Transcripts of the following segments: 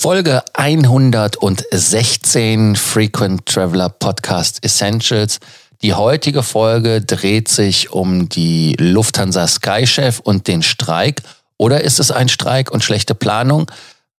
Folge 116 Frequent Traveler Podcast Essentials. Die heutige Folge dreht sich um die Lufthansa Skychef und den Streik. Oder ist es ein Streik und schlechte Planung?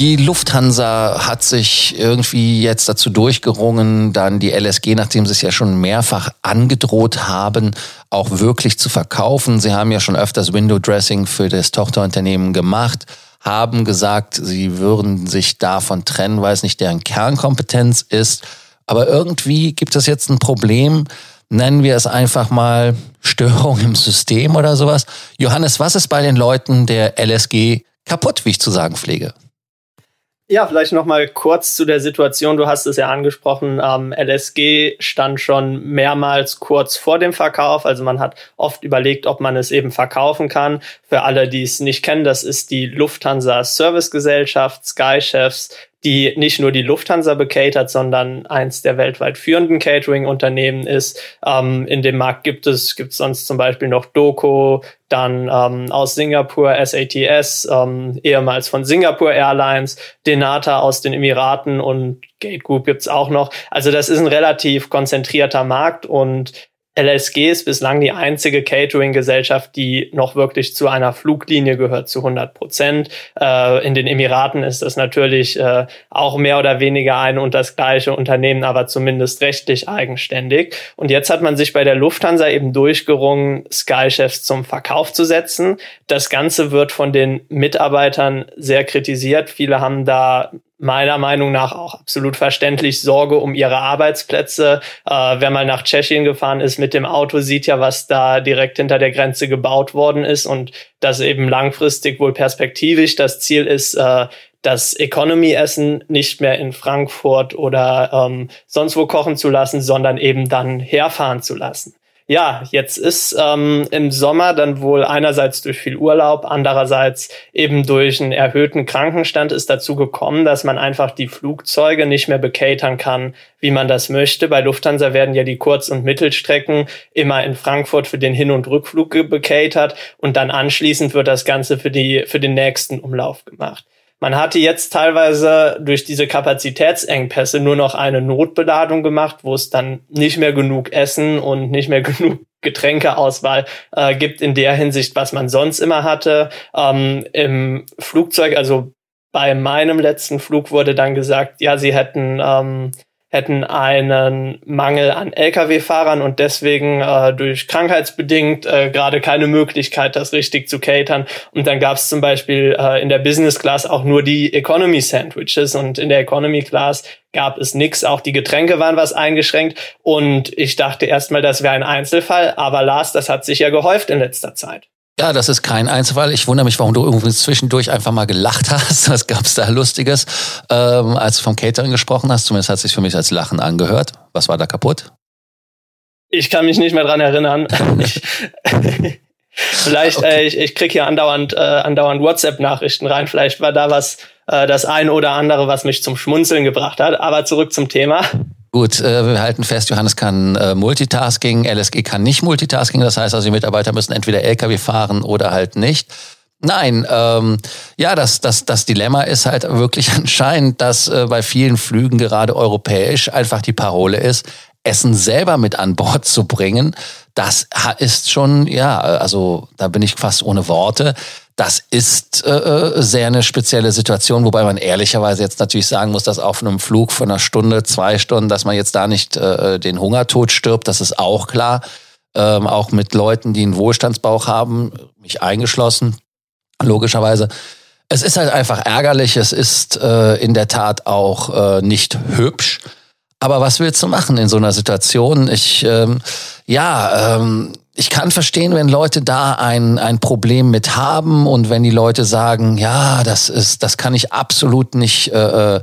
Die Lufthansa hat sich irgendwie jetzt dazu durchgerungen, dann die LSG, nachdem sie es ja schon mehrfach angedroht haben, auch wirklich zu verkaufen. Sie haben ja schon öfters Window Dressing für das Tochterunternehmen gemacht, haben gesagt, sie würden sich davon trennen, weil es nicht deren Kernkompetenz ist. Aber irgendwie gibt es jetzt ein Problem, nennen wir es einfach mal Störung im System oder sowas. Johannes, was ist bei den Leuten der LSG kaputt, wie ich zu sagen pflege? Ja, vielleicht noch mal kurz zu der Situation. Du hast es ja angesprochen. Ähm, LSG stand schon mehrmals kurz vor dem Verkauf. Also man hat oft überlegt, ob man es eben verkaufen kann. Für alle, die es nicht kennen, das ist die Lufthansa Service Gesellschaft, Sky Chefs, die nicht nur die Lufthansa bekatert, sondern eins der weltweit führenden Catering-Unternehmen ist. Ähm, in dem Markt gibt es gibt sonst zum Beispiel noch Doco, dann ähm, aus Singapur SATS, ähm, ehemals von Singapore Airlines, Denata aus den Emiraten und Gate Group gibt's auch noch. Also das ist ein relativ konzentrierter Markt und LSG ist bislang die einzige Catering-Gesellschaft, die noch wirklich zu einer Fluglinie gehört, zu 100 Prozent. Äh, in den Emiraten ist das natürlich äh, auch mehr oder weniger ein und das gleiche Unternehmen, aber zumindest rechtlich eigenständig. Und jetzt hat man sich bei der Lufthansa eben durchgerungen, Skychefs zum Verkauf zu setzen. Das Ganze wird von den Mitarbeitern sehr kritisiert. Viele haben da meiner Meinung nach auch absolut verständlich Sorge um ihre Arbeitsplätze. Äh, wer mal nach Tschechien gefahren ist mit dem Auto, sieht ja, was da direkt hinter der Grenze gebaut worden ist und dass eben langfristig wohl perspektivisch das Ziel ist, äh, das Economy-Essen nicht mehr in Frankfurt oder ähm, sonst wo kochen zu lassen, sondern eben dann herfahren zu lassen ja, jetzt ist ähm, im Sommer dann wohl einerseits durch viel Urlaub, andererseits eben durch einen erhöhten Krankenstand ist dazu gekommen, dass man einfach die Flugzeuge nicht mehr bekatern kann, wie man das möchte. Bei Lufthansa werden ja die Kurz- und Mittelstrecken immer in Frankfurt für den Hin- und Rückflug bekatert und dann anschließend wird das Ganze für die, für den nächsten Umlauf gemacht. Man hatte jetzt teilweise durch diese Kapazitätsengpässe nur noch eine Notbeladung gemacht, wo es dann nicht mehr genug Essen und nicht mehr genug Getränkeauswahl äh, gibt in der Hinsicht, was man sonst immer hatte. Ähm, Im Flugzeug, also bei meinem letzten Flug wurde dann gesagt, ja, sie hätten ähm, hätten einen Mangel an Lkw-Fahrern und deswegen äh, durch krankheitsbedingt äh, gerade keine Möglichkeit, das richtig zu catern. Und dann gab es zum Beispiel äh, in der Business Class auch nur die Economy Sandwiches und in der Economy Class gab es nix. Auch die Getränke waren was eingeschränkt und ich dachte erstmal, das wäre ein Einzelfall, aber Lars, das hat sich ja gehäuft in letzter Zeit. Ja, das ist kein Einzelfall. Ich wundere mich, warum du irgendwie zwischendurch einfach mal gelacht hast. Was gab's da Lustiges, ähm, als du vom Catering gesprochen hast? Zumindest hat es sich für mich als Lachen angehört. Was war da kaputt? Ich kann mich nicht mehr dran erinnern. ich, vielleicht, okay. äh, ich, ich krieg hier andauernd, äh, andauernd WhatsApp-Nachrichten rein. Vielleicht war da was, äh, das eine oder andere, was mich zum Schmunzeln gebracht hat. Aber zurück zum Thema. Gut, äh, wir halten fest, Johannes kann äh, Multitasking, LSG kann nicht Multitasking. Das heißt also, die Mitarbeiter müssen entweder LKW fahren oder halt nicht. Nein, ähm, ja, das, das, das Dilemma ist halt wirklich anscheinend, dass äh, bei vielen Flügen gerade europäisch einfach die Parole ist, Essen selber mit an Bord zu bringen. Das ist schon, ja, also da bin ich fast ohne Worte. Das ist äh, äh, sehr eine spezielle Situation, wobei man ehrlicherweise jetzt natürlich sagen muss, dass auf einem Flug von einer Stunde, zwei Stunden, dass man jetzt da nicht äh, den Hungertod stirbt, das ist auch klar. Ähm, auch mit Leuten, die einen Wohlstandsbauch haben, mich eingeschlossen, logischerweise. Es ist halt einfach ärgerlich, es ist äh, in der Tat auch äh, nicht hübsch. Aber was willst du machen in so einer Situation? Ich, ähm, ja, ähm, ich kann verstehen, wenn Leute da ein, ein Problem mit haben und wenn die Leute sagen, ja, das ist, das kann ich absolut nicht äh, äh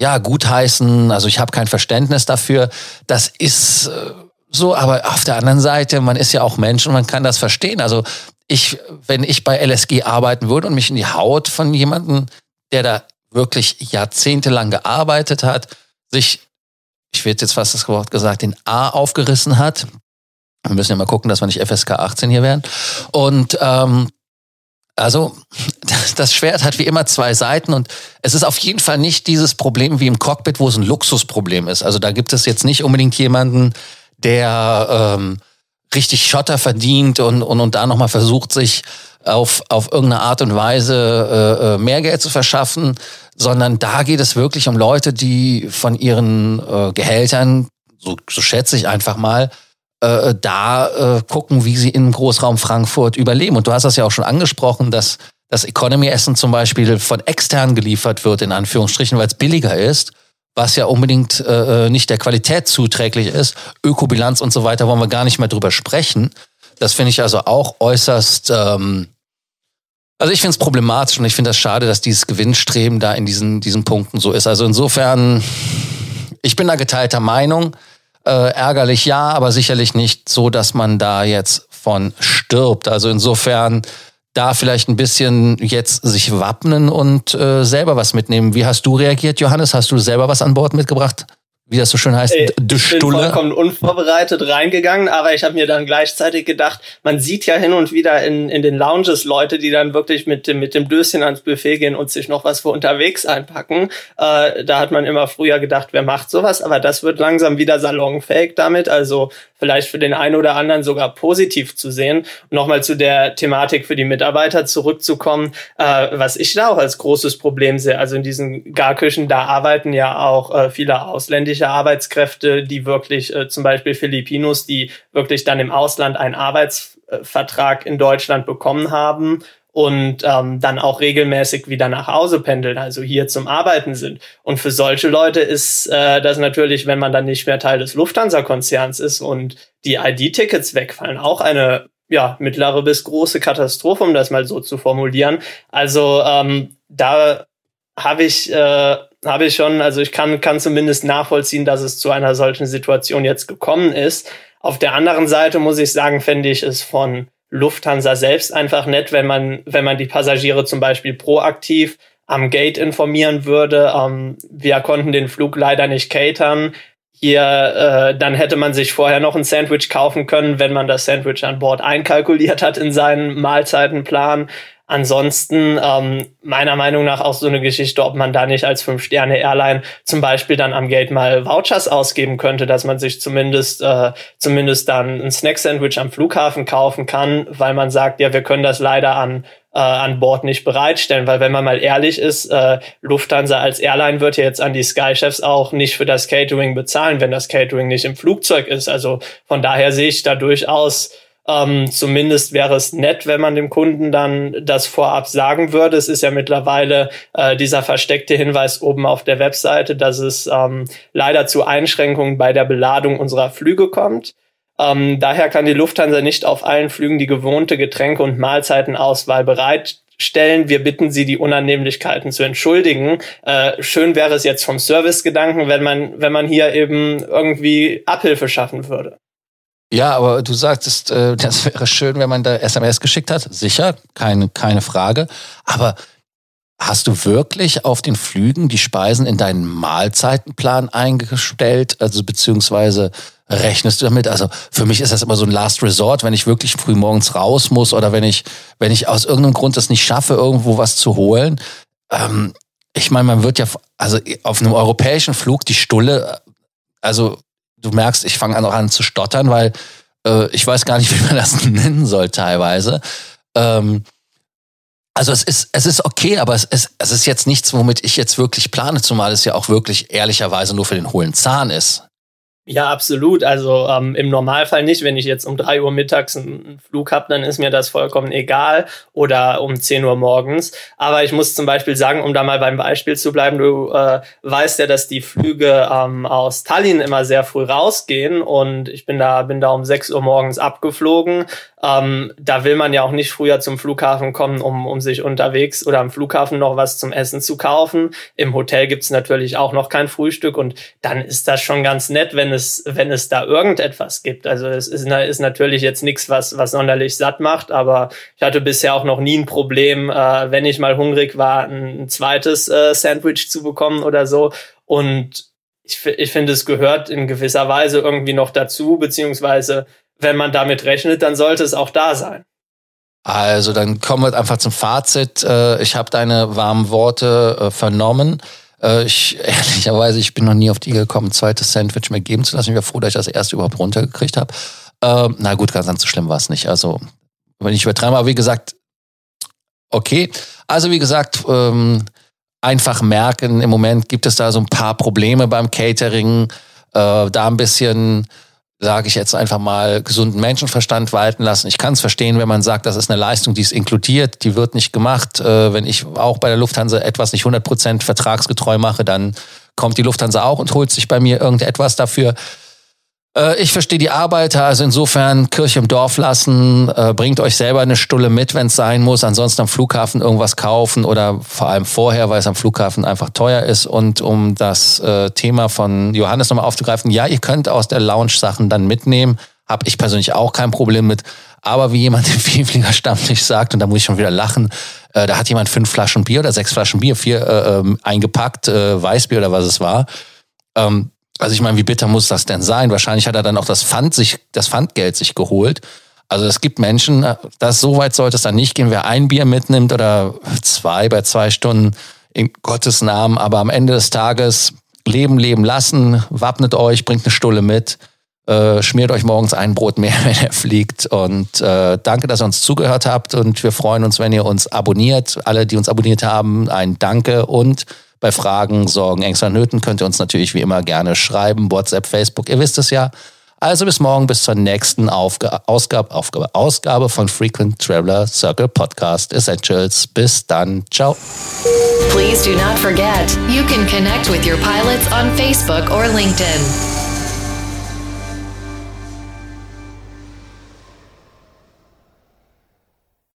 ja gutheißen. Also ich habe kein Verständnis dafür. Das ist äh, so, aber auf der anderen Seite, man ist ja auch Mensch und man kann das verstehen. Also ich, wenn ich bei LSG arbeiten würde und mich in die Haut von jemandem, der da wirklich jahrzehntelang gearbeitet hat, sich, ich werde jetzt fast das Wort gesagt, den A aufgerissen hat. Wir müssen ja mal gucken, dass wir nicht FSK 18 hier werden. Und ähm, also das Schwert hat wie immer zwei Seiten und es ist auf jeden Fall nicht dieses Problem wie im Cockpit, wo es ein Luxusproblem ist. Also da gibt es jetzt nicht unbedingt jemanden, der ähm, richtig Schotter verdient und, und, und da nochmal versucht, sich auf, auf irgendeine Art und Weise äh, äh, mehr Geld zu verschaffen, sondern da geht es wirklich um Leute, die von ihren äh, Gehältern, so, so schätze ich einfach mal, äh, da äh, gucken, wie sie im Großraum Frankfurt überleben. Und du hast das ja auch schon angesprochen, dass das Economy-Essen zum Beispiel von extern geliefert wird, in Anführungsstrichen, weil es billiger ist, was ja unbedingt äh, äh, nicht der Qualität zuträglich ist. Ökobilanz und so weiter wollen wir gar nicht mehr drüber sprechen. Das finde ich also auch äußerst, ähm, also ich finde es problematisch und ich finde das schade, dass dieses Gewinnstreben da in diesen, diesen Punkten so ist. Also insofern, ich bin da geteilter Meinung. Äh, ärgerlich ja, aber sicherlich nicht so, dass man da jetzt von stirbt. Also insofern da vielleicht ein bisschen jetzt sich wappnen und äh, selber was mitnehmen. Wie hast du reagiert, Johannes? Hast du selber was an Bord mitgebracht? Wie das so schön heißt, Ey, Ich bin vollkommen unvorbereitet reingegangen, aber ich habe mir dann gleichzeitig gedacht, man sieht ja hin und wieder in, in den Lounges Leute, die dann wirklich mit dem, mit dem Döschen ans Buffet gehen und sich noch was für unterwegs einpacken. Äh, da hat man immer früher gedacht, wer macht sowas, aber das wird langsam wieder salonfähig damit, also vielleicht für den einen oder anderen sogar positiv zu sehen. Nochmal zu der Thematik für die Mitarbeiter zurückzukommen, äh, was ich da auch als großes Problem sehe. Also in diesen Garküchen, da arbeiten ja auch äh, viele ausländische ausländische Arbeitskräfte, die wirklich äh, zum Beispiel Filipinos, die wirklich dann im Ausland einen Arbeitsvertrag in Deutschland bekommen haben und ähm, dann auch regelmäßig wieder nach Hause pendeln, also hier zum Arbeiten sind. Und für solche Leute ist äh, das natürlich, wenn man dann nicht mehr Teil des Lufthansa-Konzerns ist und die ID-Tickets wegfallen, auch eine ja mittlere bis große Katastrophe, um das mal so zu formulieren. Also ähm, da habe ich äh, habe ich schon, also ich kann, kann zumindest nachvollziehen, dass es zu einer solchen Situation jetzt gekommen ist. Auf der anderen Seite muss ich sagen, fände ich es von Lufthansa selbst einfach nett, wenn man, wenn man die Passagiere zum Beispiel proaktiv am Gate informieren würde. Ähm, wir konnten den Flug leider nicht catern. Hier, äh, dann hätte man sich vorher noch ein Sandwich kaufen können, wenn man das Sandwich an Bord einkalkuliert hat in seinen Mahlzeitenplan. Ansonsten ähm, meiner Meinung nach auch so eine Geschichte, ob man da nicht als Fünf-Sterne-Airline zum Beispiel dann am Gate mal Vouchers ausgeben könnte, dass man sich zumindest äh, zumindest dann ein Snack-Sandwich am Flughafen kaufen kann, weil man sagt, ja, wir können das leider an äh, an Bord nicht bereitstellen, weil wenn man mal ehrlich ist, äh, Lufthansa als Airline wird ja jetzt an die Sky-Chefs auch nicht für das Catering bezahlen, wenn das Catering nicht im Flugzeug ist. Also von daher sehe ich da durchaus ähm, zumindest wäre es nett, wenn man dem Kunden dann das vorab sagen würde. Es ist ja mittlerweile äh, dieser versteckte Hinweis oben auf der Webseite, dass es ähm, leider zu Einschränkungen bei der Beladung unserer Flüge kommt. Ähm, daher kann die Lufthansa nicht auf allen Flügen die gewohnte Getränke- und Mahlzeitenauswahl bereitstellen. Wir bitten Sie, die Unannehmlichkeiten zu entschuldigen. Äh, schön wäre es jetzt vom Servicegedanken, wenn man, wenn man hier eben irgendwie Abhilfe schaffen würde. Ja, aber du sagtest, äh, das wäre schön, wenn man da SMS geschickt hat. Sicher, keine, keine Frage. Aber hast du wirklich auf den Flügen die Speisen in deinen Mahlzeitenplan eingestellt? Also beziehungsweise rechnest du damit? Also für mich ist das immer so ein Last Resort, wenn ich wirklich früh morgens raus muss oder wenn ich, wenn ich aus irgendeinem Grund es nicht schaffe, irgendwo was zu holen. Ähm, ich meine, man wird ja, also auf einem europäischen Flug die Stulle, also du merkst, ich fange an auch an zu stottern, weil äh, ich weiß gar nicht, wie man das nennen soll teilweise. Ähm, also es ist, es ist okay, aber es ist, es ist jetzt nichts, womit ich jetzt wirklich plane, zumal es ja auch wirklich ehrlicherweise nur für den hohlen Zahn ist. Ja, absolut. Also ähm, im Normalfall nicht. Wenn ich jetzt um drei Uhr mittags einen Flug habe, dann ist mir das vollkommen egal. Oder um zehn Uhr morgens. Aber ich muss zum Beispiel sagen, um da mal beim Beispiel zu bleiben, du äh, weißt ja, dass die Flüge ähm, aus Tallinn immer sehr früh rausgehen. Und ich bin da, bin da um sechs Uhr morgens abgeflogen. Ähm, da will man ja auch nicht früher zum Flughafen kommen, um, um sich unterwegs oder am Flughafen noch was zum Essen zu kaufen. Im Hotel gibt's natürlich auch noch kein Frühstück und dann ist das schon ganz nett, wenn es, wenn es da irgendetwas gibt. Also es ist, ist natürlich jetzt nichts, was, was sonderlich satt macht, aber ich hatte bisher auch noch nie ein Problem, äh, wenn ich mal hungrig war, ein, ein zweites äh, Sandwich zu bekommen oder so. Und ich, ich finde, es gehört in gewisser Weise irgendwie noch dazu, beziehungsweise wenn man damit rechnet, dann sollte es auch da sein. Also dann kommen wir einfach zum Fazit. Äh, ich habe deine warmen Worte äh, vernommen. Äh, ich, ehrlicherweise, ich bin noch nie auf die gekommen, ein zweites Sandwich mir geben zu lassen. Ich war froh, dass ich das erste überhaupt runtergekriegt habe. Ähm, na gut, ganz, ganz so schlimm war es nicht. Also, wenn ich übertreibe, aber wie gesagt, okay. Also, wie gesagt, ähm, einfach merken, im Moment gibt es da so ein paar Probleme beim Catering. Äh, da ein bisschen sage ich jetzt einfach mal, gesunden Menschenverstand walten lassen. Ich kann es verstehen, wenn man sagt, das ist eine Leistung, die ist inkludiert, die wird nicht gemacht. Äh, wenn ich auch bei der Lufthansa etwas nicht 100% vertragsgetreu mache, dann kommt die Lufthansa auch und holt sich bei mir irgendetwas dafür. Äh, ich verstehe die Arbeiter, also insofern Kirche im Dorf lassen, äh, bringt euch selber eine Stulle mit, wenn es sein muss, ansonsten am Flughafen irgendwas kaufen oder vor allem vorher, weil es am Flughafen einfach teuer ist. Und um das äh, Thema von Johannes nochmal aufzugreifen, ja, ihr könnt aus der Lounge Sachen dann mitnehmen, habe ich persönlich auch kein Problem mit. Aber wie jemand im Vielflieger Stammtisch sagt, und da muss ich schon wieder lachen, äh, da hat jemand fünf Flaschen Bier oder sechs Flaschen Bier, vier äh, ähm, eingepackt, äh, Weißbier oder was es war. Ähm, also ich meine, wie bitter muss das denn sein? Wahrscheinlich hat er dann auch das Pfand sich, das Pfandgeld sich geholt. Also es gibt Menschen, das so weit sollte es dann nicht gehen, wer ein Bier mitnimmt oder zwei bei zwei Stunden in Gottes Namen. Aber am Ende des Tages leben, leben lassen, wappnet euch, bringt eine Stulle mit, äh, schmiert euch morgens ein Brot mehr, wenn er fliegt. Und äh, danke, dass ihr uns zugehört habt. Und wir freuen uns, wenn ihr uns abonniert. Alle, die uns abonniert haben, ein Danke und bei Fragen, Sorgen, Ängsten, Nöten könnt ihr uns natürlich wie immer gerne schreiben. WhatsApp, Facebook, ihr wisst es ja. Also bis morgen, bis zur nächsten Aufga Ausgabe, Aufgabe, Ausgabe von Frequent Traveler Circle Podcast Essentials. Bis dann. Ciao. Please do not forget, you can connect with your pilots on Facebook or LinkedIn.